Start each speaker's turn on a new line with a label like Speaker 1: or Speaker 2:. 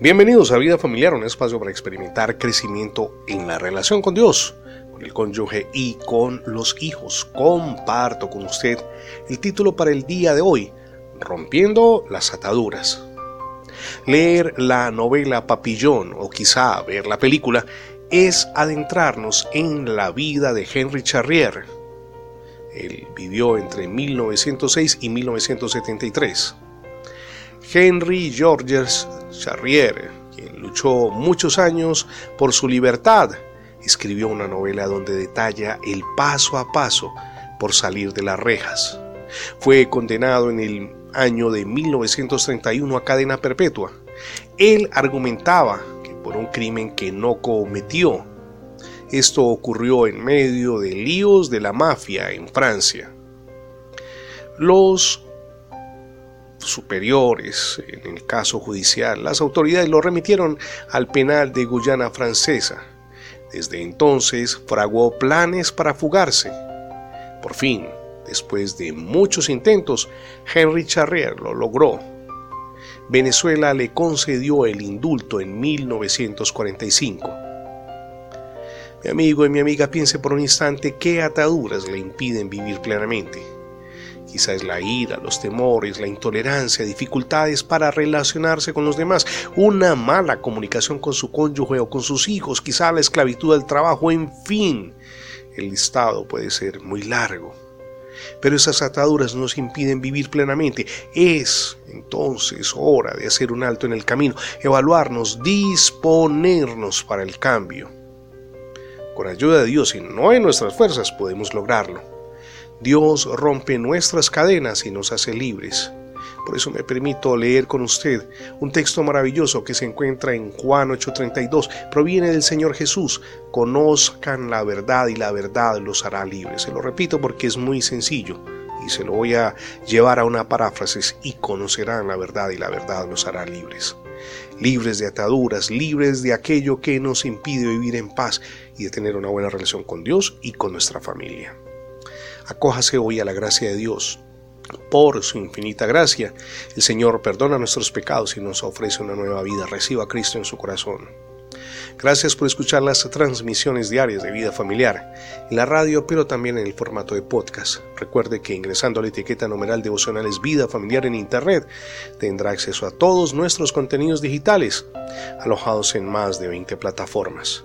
Speaker 1: Bienvenidos a Vida Familiar, un espacio para experimentar crecimiento en la relación con Dios, con el cónyuge y con los hijos. Comparto con usted el título para el día de hoy, Rompiendo las ataduras. Leer la novela Papillón o quizá ver la película es adentrarnos en la vida de Henry Charrier. Él vivió entre 1906 y 1973. Henry Georges Charrier, quien luchó muchos años por su libertad, escribió una novela donde detalla el paso a paso por salir de las rejas. Fue condenado en el año de 1931 a cadena perpetua. Él argumentaba que por un crimen que no cometió. Esto ocurrió en medio de líos de la mafia en Francia. Los superiores en el caso judicial, las autoridades lo remitieron al penal de Guyana Francesa. Desde entonces fraguó planes para fugarse. Por fin, después de muchos intentos, Henry Charrier lo logró. Venezuela le concedió el indulto en 1945. Mi amigo y mi amiga piense por un instante qué ataduras le impiden vivir plenamente Quizá es la ira, los temores, la intolerancia, dificultades para relacionarse con los demás, una mala comunicación con su cónyuge o con sus hijos, quizá la esclavitud del trabajo, en fin. El listado puede ser muy largo. Pero esas ataduras nos impiden vivir plenamente. Es entonces hora de hacer un alto en el camino, evaluarnos, disponernos para el cambio. Con ayuda de Dios y no en nuestras fuerzas podemos lograrlo. Dios rompe nuestras cadenas y nos hace libres. Por eso me permito leer con usted un texto maravilloso que se encuentra en Juan 8:32. Proviene del Señor Jesús. Conozcan la verdad y la verdad los hará libres. Se lo repito porque es muy sencillo y se lo voy a llevar a una paráfrasis y conocerán la verdad y la verdad los hará libres. Libres de ataduras, libres de aquello que nos impide vivir en paz y de tener una buena relación con Dios y con nuestra familia. Acójase hoy a la gracia de Dios. Por su infinita gracia, el Señor perdona nuestros pecados y nos ofrece una nueva vida. Reciba a Cristo en su corazón. Gracias por escuchar las transmisiones diarias de vida familiar en la radio, pero también en el formato de podcast. Recuerde que ingresando a la etiqueta numeral devocionales Vida Familiar en Internet tendrá acceso a todos nuestros contenidos digitales, alojados en más de 20 plataformas.